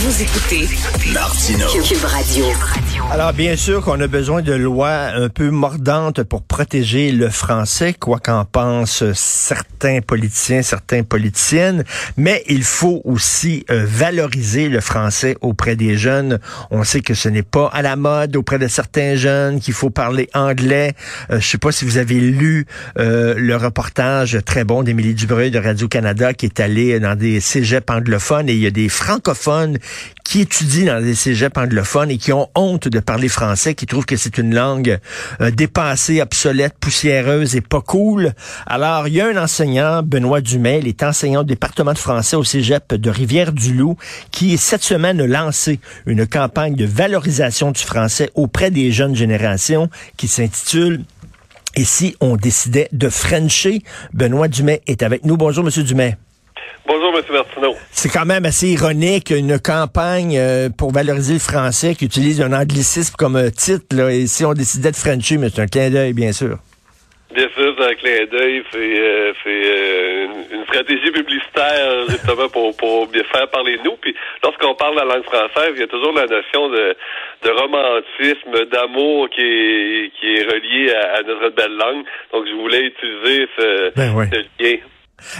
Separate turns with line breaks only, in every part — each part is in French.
Vous écoutez
Martineau.
Cube Radio.
Alors, bien sûr qu'on a besoin de lois un peu mordantes pour protéger le français, quoi qu'en pensent certains politiciens, certaines politiciennes, mais il faut aussi euh, valoriser le français auprès des jeunes. On sait que ce n'est pas à la mode auprès de certains jeunes, qu'il faut parler anglais. Euh, je sais pas si vous avez lu euh, le reportage très bon d'Émilie Dubreuil de Radio-Canada qui est allée dans des cégeps anglophones et il y a des francophones qui étudient dans des cégeps anglophones et qui ont honte de parler français, qui trouvent que c'est une langue euh, dépassée, obsolète, poussiéreuse et pas cool. Alors, il y a un enseignant, Benoît Dumais, il est enseignant au département de français au cégep de Rivière-du-Loup, qui cette semaine a lancé une campagne de valorisation du français auprès des jeunes générations qui s'intitule Et si on décidait de Frencher? Benoît Dumais est avec nous. Bonjour, Monsieur Dumais.
Bonjour, M. Martineau.
C'est quand même assez ironique, une campagne euh, pour valoriser le français qui utilise un anglicisme comme euh, titre. Là, et si on décidait de Frencher, mais c'est un clin d'œil, bien sûr.
Bien sûr, c'est un clin d'œil, c'est euh, euh, une, une stratégie publicitaire justement pour, pour bien faire parler de nous. Puis lorsqu'on parle la langue française, il y a toujours la notion de, de romantisme, d'amour qui est, qui est relié à, à notre belle langue. Donc je voulais utiliser ce,
Ben
ce lien.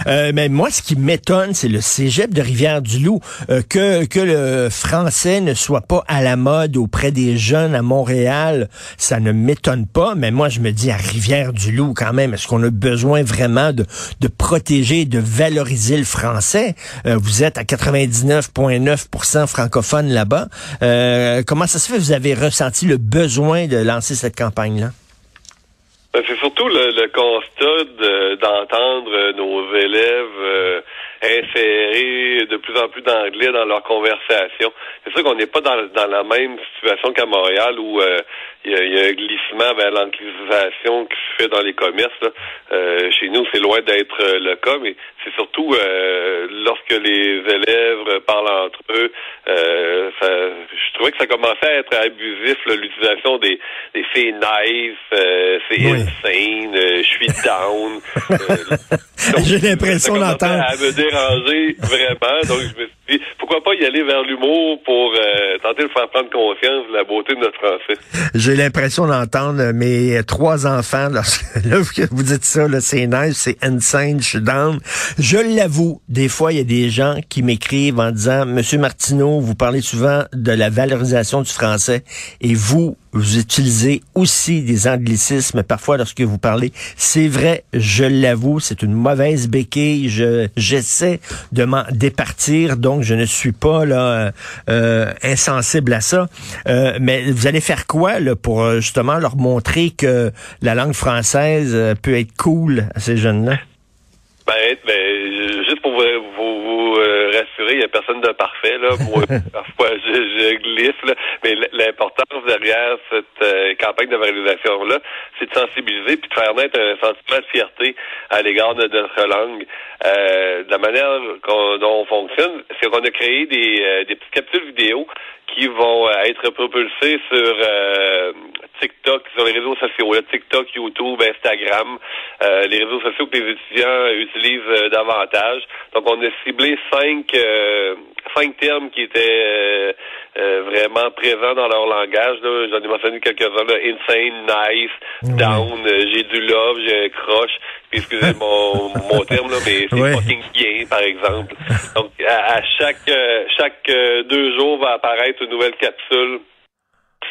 Euh, mais moi, ce qui m'étonne, c'est le cégep de Rivière-du-Loup. Euh, que, que le français ne soit pas à la mode auprès des jeunes à Montréal, ça ne m'étonne pas. Mais moi, je me dis à Rivière-du-Loup, quand même, est-ce qu'on a besoin vraiment de, de protéger, de valoriser le français? Euh, vous êtes à 99,9% francophone là-bas. Comment ça se fait? Vous avez ressenti le besoin de lancer cette campagne-là?
Ben, c'est surtout le, le constat de- d'entendre nos élèves euh, insérer de plus en plus d'anglais dans leur conversation. C'est sûr qu'on n'est pas dans, dans la même situation qu'à Montréal où euh, il y, a, il y a un glissement vers l'anglicisation qui se fait dans les commerces. là. Euh, chez nous, c'est loin d'être euh, le cas, mais c'est surtout euh, lorsque les élèves parlent entre eux, euh, ça, je trouvais que ça commençait à être abusif, là, l'utilisation des, des c'est nice, euh, c'est
Oui.
insane, euh, je suis down. Euh,
J'ai l'impression d'entendre-
à me vraiment. Donc je me suis dit, pourquoi pas y aller vers l'humour pour euh, tenter de faire prendre conscience de la beauté de notre français.
J'ai l'impression d'entendre mes trois enfants lorsque là, vous dites ça, c'est nice, c'est insane, je suis down. Je l'avoue, des fois, il y a des gens qui m'écrivent en disant, Monsieur Martineau, vous parlez souvent de la valorisation du français et vous, vous utilisez aussi des anglicismes parfois lorsque vous parlez. C'est vrai, je l'avoue, c'est une mauvaise béquille. Je j'essaie de m'en départir, donc je ne suis pas là euh, euh, insensible à ça. Euh, mais vous allez faire quoi là pour euh, justement leur montrer que la langue française euh, peut être cool à ces jeunes-là?
Ben, ben, juste pour vous, rassurer, il n'y a personne de parfait. Là. Moi, parfois, je, je glisse. Là. Mais l'importance derrière cette euh, campagne de valorisation-là, c'est de sensibiliser puis de faire naître un sentiment de fierté à l'égard de notre langue. Euh, de la manière qu'on, dont on fonctionne, c'est qu'on a créé des, euh, des petites capsules vidéo qui vont euh, être propulsées sur euh, TikTok, sur les réseaux sociaux, là, TikTok, YouTube, Instagram. euh, les réseaux sociaux que les étudiants utilisent euh, davantage. Donc, on a ciblé cinq, euh, cinq termes qui étaient vraiment présents dans leur langage. J'en ai mentionné quelques-uns. Insane, nice, down, j'ai du love, j'ai un croche. Puis, excusez mon, mon terme, là, mais c'est fucking bien, par exemple. Donc, à, chaque, chaque deux jours va apparaître une nouvelle capsule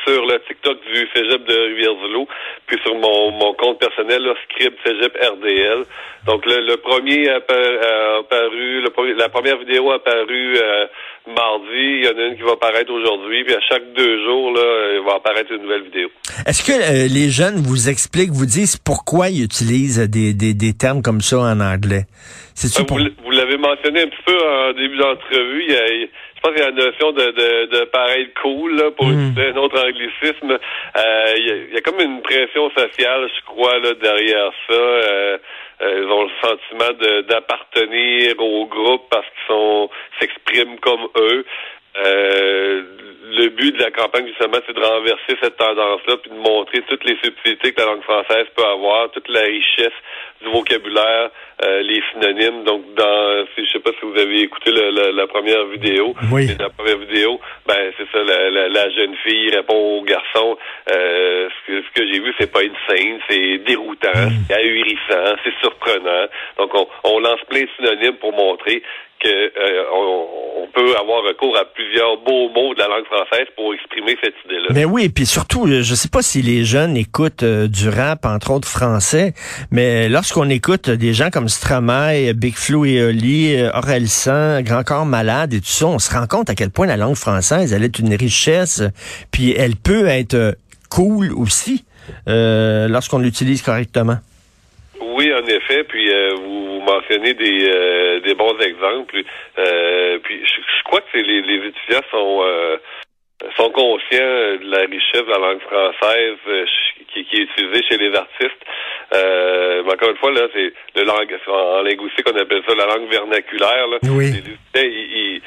sur le TikTok du Cégep de Rivière-du-Loup, puis sur mon, mon compte personnel, là, Script Cégep RDL. Donc le, le premier a apparu, le la première vidéo a apparu euh, mardi, il y en a une qui va apparaître aujourd'hui, puis à chaque deux jours, là, il va apparaître une nouvelle vidéo.
Est-ce que euh, les jeunes vous expliquent, vous disent pourquoi ils utilisent des, des, des termes comme ça en anglais?
Euh, vous, vous l'avez mentionné un petit peu en début d'entrevue, il y a je pense qu'il y a la notion de, de, de pareil cool, là, pour mm. un autre anglicisme. Euh, il, y a, comme une pression sociale, je crois, là, derrière ça. Euh, euh, ils ont le sentiment d'appartenir au groupe parce qu'ils sont s'expriment comme eux. Euh, le but de la campagne, justement, c'est de renverser cette tendance-là, puis de montrer toutes les subtilités que la langue française peut avoir, toute la richesse du vocabulaire, euh, les synonymes. Donc, dans, je sais pas si vous avez écouté la, première vidéo.
Oui.
La première vidéo, ben c'est ça, la, jeune fille répond au garçon. Euh, ce que, ce que j'ai vu, c'est pas une scène, c'est déroutant, mm. c'est ahurissant, c'est surprenant. Donc, on, on lance plein de synonymes pour montrer qu'on euh, avoir recours à plusieurs beaux mots de la langue française pour exprimer cette idée-là.
Mais oui, puis surtout, euh, je sais pas si les jeunes écoutent euh, du rap, entre autres français, mais lorsqu'on écoute des gens comme Stromae, Big et Oli, Orelsan, Grand Corps Malade et tout ça, on se rend compte à quel point la langue française, elle est une richesse, puis elle peut être cool aussi lorsqu'on l'utilise correctement.
En effet. Puis vous mentionner des, euh, des bons exemples. Euh, puis je, crois que les, les étudiants sont euh, sont conscients de la richesse de la langue française qui, qui, est utilisée chez les artistes. mais encore une fois, là, c'est le langue en linguistique, on appelle ça la langue vernaculaire. Là.
Oui.
Les ils,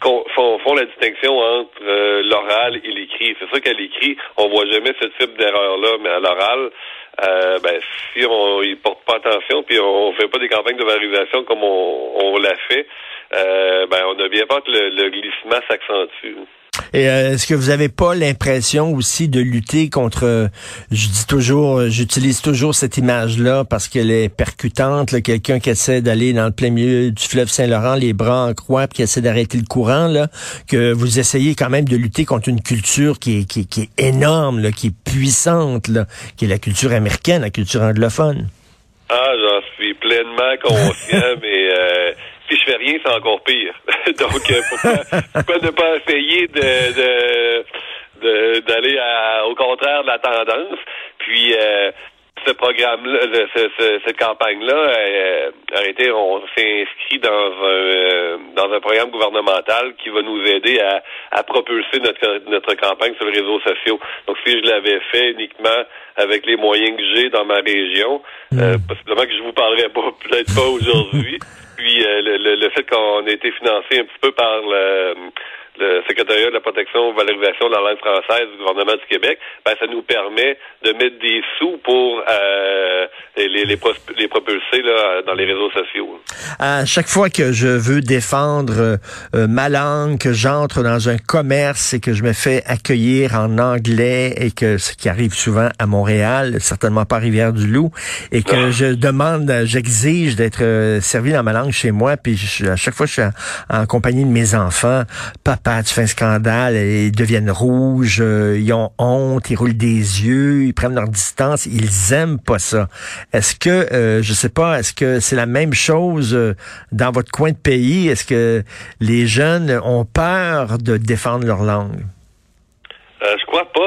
font, font, la distinction entre l'oral et l'écrit. C'est sûr qu'à l'écrit, on voit jamais ce type d'erreur-là, mais à l'oral, euh, ben, si on y porte pas attention, puis on fait pas des campagnes de valorisation comme on, on l'a fait, euh, ben, on a bien peur que le glissement s'accentue.
Et euh, est-ce que vous avez pas l'impression aussi de lutter contre, je dis toujours, j'utilise toujours cette image-là parce qu'elle est percutante, quelqu'un qui essaie d'aller dans le plein milieu du fleuve Saint-Laurent, les bras en croix, puis qui essaie d'arrêter le courant, là, que vous essayez quand même de lutter contre une culture qui est, qui, qui est énorme, là, qui est puissante, là, qui est la culture américaine, la culture anglophone.
Ah, j'en suis pleinement conscient, mais euh, si je fais rien, c'est encore pire. Donc, euh, pourquoi, ne pas essayer de, d'aller au contraire de la tendance? Puis, euh, ce programme-là, cette campagne-là euh, a été, on s'est inscrit dans un dans un programme gouvernemental qui va nous aider à, à propulser notre notre campagne sur les réseaux sociaux. Donc, si je l'avais fait uniquement avec les moyens que j'ai dans ma région, mm. possiblement que je vous parlerai pas, peut-être pas aujourd'hui. Puis euh, le, le, fait qu'on ait été financé un petit peu par le, le secrétariat de la protection et valorisation de la langue française du gouvernement du Québec, ben, ça nous permet de mettre des sous pour euh, les, les, les, propulser là, dans les réseaux sociaux.
À chaque fois que je veux défendre euh, ma langue, que j'entre dans un commerce et que je me fais accueillir en anglais et que ce qui arrive souvent à Montréal, certainement pas à Rivière-du-Loup, et que je demande, j'exige d'être euh, servi dans ma langue chez moi, puis à chaque fois je suis en, en compagnie de mes enfants, papa tu fais un scandale, ils deviennent rouges, euh, ils ont honte, ils roulent des yeux, ils prennent leur distance, ils aiment pas ça. Est-ce que, euh, je sais pas, est-ce que c'est la même chose euh, dans votre coin de pays? Est-ce que les jeunes ont peur de défendre leur langue?
Euh, je crois pas.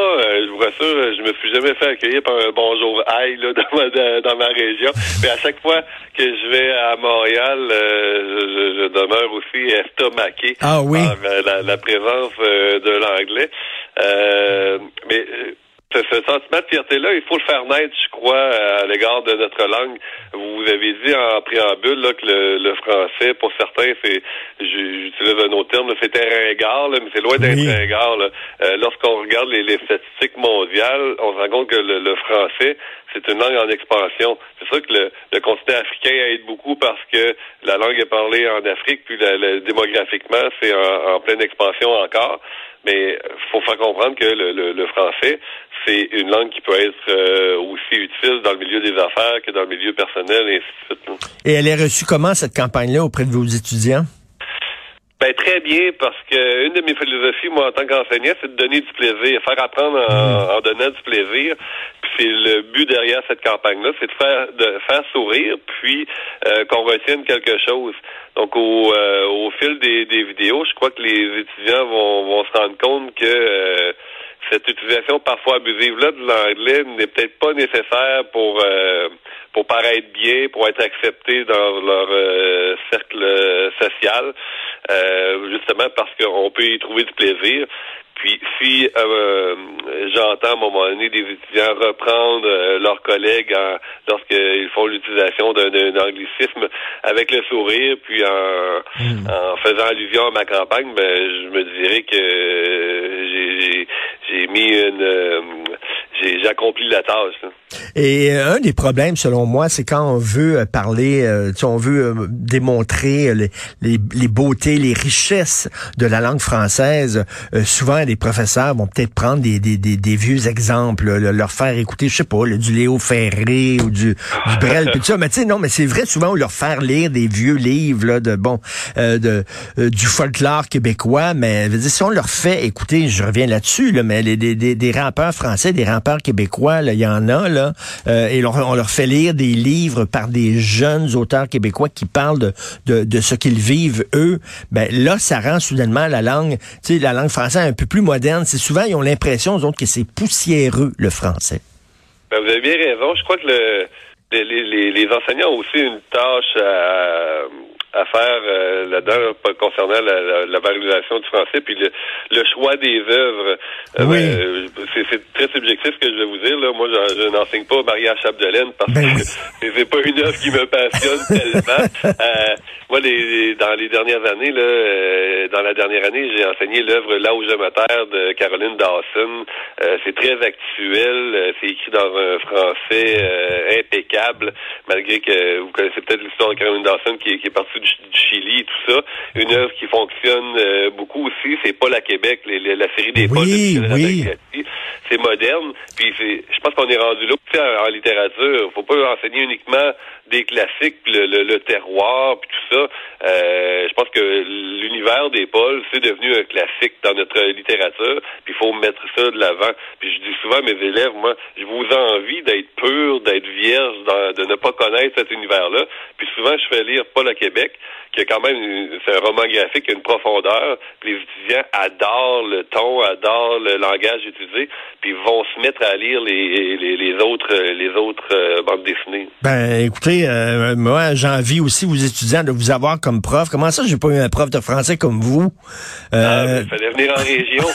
Euh, je vous rassure, je me suis jamais fait accueillir par un bonjour aïe là, dans, ma, dans ma région. Mais à chaque fois que je vais à Montréal, euh, je, je, demeure aussi estomaqué
ah, oui.
par la, la présence de l'anglais. mais ce, ce sentiment de fierté-là, il faut le faire naître, je crois, à l'égard de notre langue. Vous avez dit en préambule là, que le, le français, pour certains, c'est, j'utilise un autre terme, c'était ringard, là, mais c'est loin d'être
Oui.
ringard. là. Euh, Lorsqu'on regarde les, les statistiques mondiales, on se rend compte que le, le français, c'est une langue en expansion. C'est sûr que le, le continent africain aide beaucoup parce que la langue est parlée en Afrique, puis la- la- démographiquement, c'est en, en pleine expansion encore. Mais faut faire comprendre que le, le- le français, c'est une langue qui peut être euh, aussi utile dans le milieu des affaires que dans le milieu personnel, et ainsi de suite.
Et elle est reçue comment, cette campagne-là, auprès de vos étudiants?
Ben très bien parce que une de mes philosophies moi en tant qu'enseignant c'est de donner du plaisir, faire apprendre en, en donnant du plaisir. Puis c'est le but derrière cette campagne là, c'est de faire de faire sourire puis euh, qu'on retienne quelque chose. Donc au euh, au fil des, des vidéos, je crois que les étudiants vont vont se rendre compte que euh, cette utilisation parfois abusive là de l'anglais n'est peut-être pas nécessaire pour euh, pour paraître bien, pour être accepté dans leur euh, cercle euh, social, euh, justement parce qu'on peut y trouver du plaisir. Puis si euh, j'entends à un moment donné des étudiants reprendre euh, leurs collègues en- lorsqu'ils font l'utilisation d'un anglicisme avec le sourire, puis en, en faisant allusion à ma campagne, ben je me dirais que euh, j'ai- mis une euh, j'ai accompli la tâche.
Et euh, un des problèmes, selon moi, c'est quand on veut euh, parler, euh, on veut euh, démontrer les, les, les beautés, les richesses de la langue française. souvent, les professeurs vont peut-être prendre des, des, des, vieux exemples, là, leur faire écouter, je sais pas, là, du Léo Ferré ou du, du Brel, puis tout ça. Mais tu sais, non, mais c'est vrai, souvent, on leur faire lire des vieux livres là, de bon, de du folklore québécois. Mais dire, si on leur fait écouter, je reviens là-dessus, là, mais les, des, des, des rappeurs français, des rappeurs québécois, il y en a là, euh, et on leur fait lire des livres par des jeunes auteurs québécois qui parlent de, de, ce qu'ils vivent eux. Ben là, ça rend soudainement la langue, tu sais, la langue française un peu plus moderne. C'est souvent ils ont l'impression, aux autres, que c'est poussiéreux le français.
Ben, vous avez bien raison. Je crois que le, les, les, les enseignants ont aussi une tâche à faire euh, là-dedans concernant la, la, la valorisation du français puis le, le choix des œuvres. Euh,
Oui.
ben, c'est, très subjectif ce que je vais vous dire. Là. Moi, je, je n'enseigne pas Maria Chapdelaine parce
Ben
que c'est, pas une œuvre qui me passionne tellement. Euh, moi, les, les- dans les dernières années, là, euh, dans la dernière année, j'ai enseigné l'œuvre Là où je me terre de Caroline Dawson. Euh, c'est très actuel. c'est écrit dans un français euh, impeccable, malgré que vous connaissez peut-être l'histoire de Caroline Dawson qui, est- qui est partie du, du Chili et tout ça. Une œuvre qui fonctionne euh, beaucoup aussi, c'est Paul à Québec, les- les- la série des
Oui,
Paul
oui.
C'est moderne, puis c'est, je pense qu'on est rendu là aussi en, en littérature. Faut pas enseigner uniquement des classiques, le, le, le terroir, puis tout ça. Euh, je pense que l'univers des Pauls, c'est devenu un classique dans notre littérature, puis il faut mettre ça de l'avant. Puis je dis souvent à mes élèves, moi, je vous envie d'être pur, d'être vierge, dans- de ne pas connaître cet univers-là. Puis souvent, je fais lire Paul à Québec, qui a quand même, c'est un roman graphique qui a une profondeur. Puis les étudiants adorent le ton, adorent le langage utilisé, puis vont se mettre à lire les, les, les autres, les autres euh, bandes dessinées.
Ben, écoutez, euh, moi, j'ai envie aussi, vous étudiants, de vous avoir comme prof. Comment ça, j'ai pas eu un prof de français comme vous?
Ah,
Euh,
mais il fallait venir en région.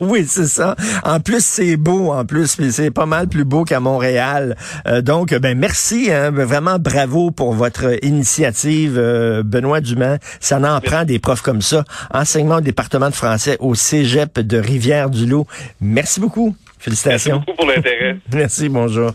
oui, c'est ça. En plus, c'est beau, en plus, c'est pas mal plus beau qu'à Montréal. Euh, donc, ben merci, hein, ben, vraiment bravo pour votre initiative, euh, Benoît Dumas. Ça en prend des profs comme ça. Enseignement au département de français au Cégep de Rivière-du-Loup. Merci beaucoup.
Merci
Félicitations.
beaucoup pour l'intérêt.
Merci, bonjour.